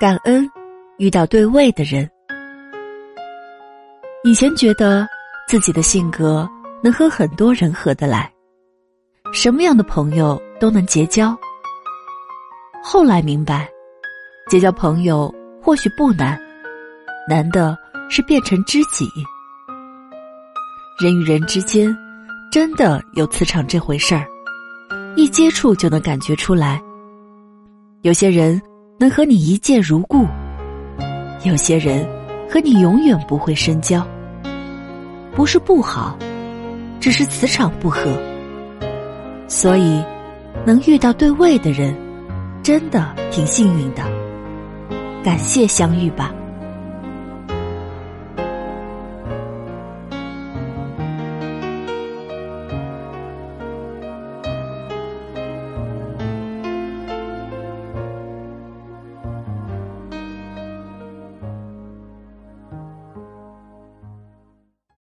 感恩遇到对位的人。以前觉得自己的性格能和很多人合得来，什么样的朋友都能结交。后来明白，结交朋友或许不难，难的是变成知己。人与人之间真的有磁场这回事儿，一接触就能感觉出来。有些人能和你一见如故，有些人和你永远不会深交。不是不好，只是磁场不合。所以，能遇到对位的人，真的挺幸运的。感谢相遇吧。